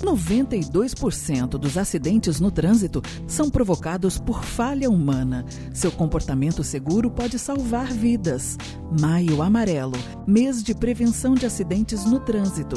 92% dos acidentes no trânsito são provocados por falha humana. Seu comportamento seguro pode salvar vidas. Maio Amarelo mês de prevenção de acidentes no trânsito.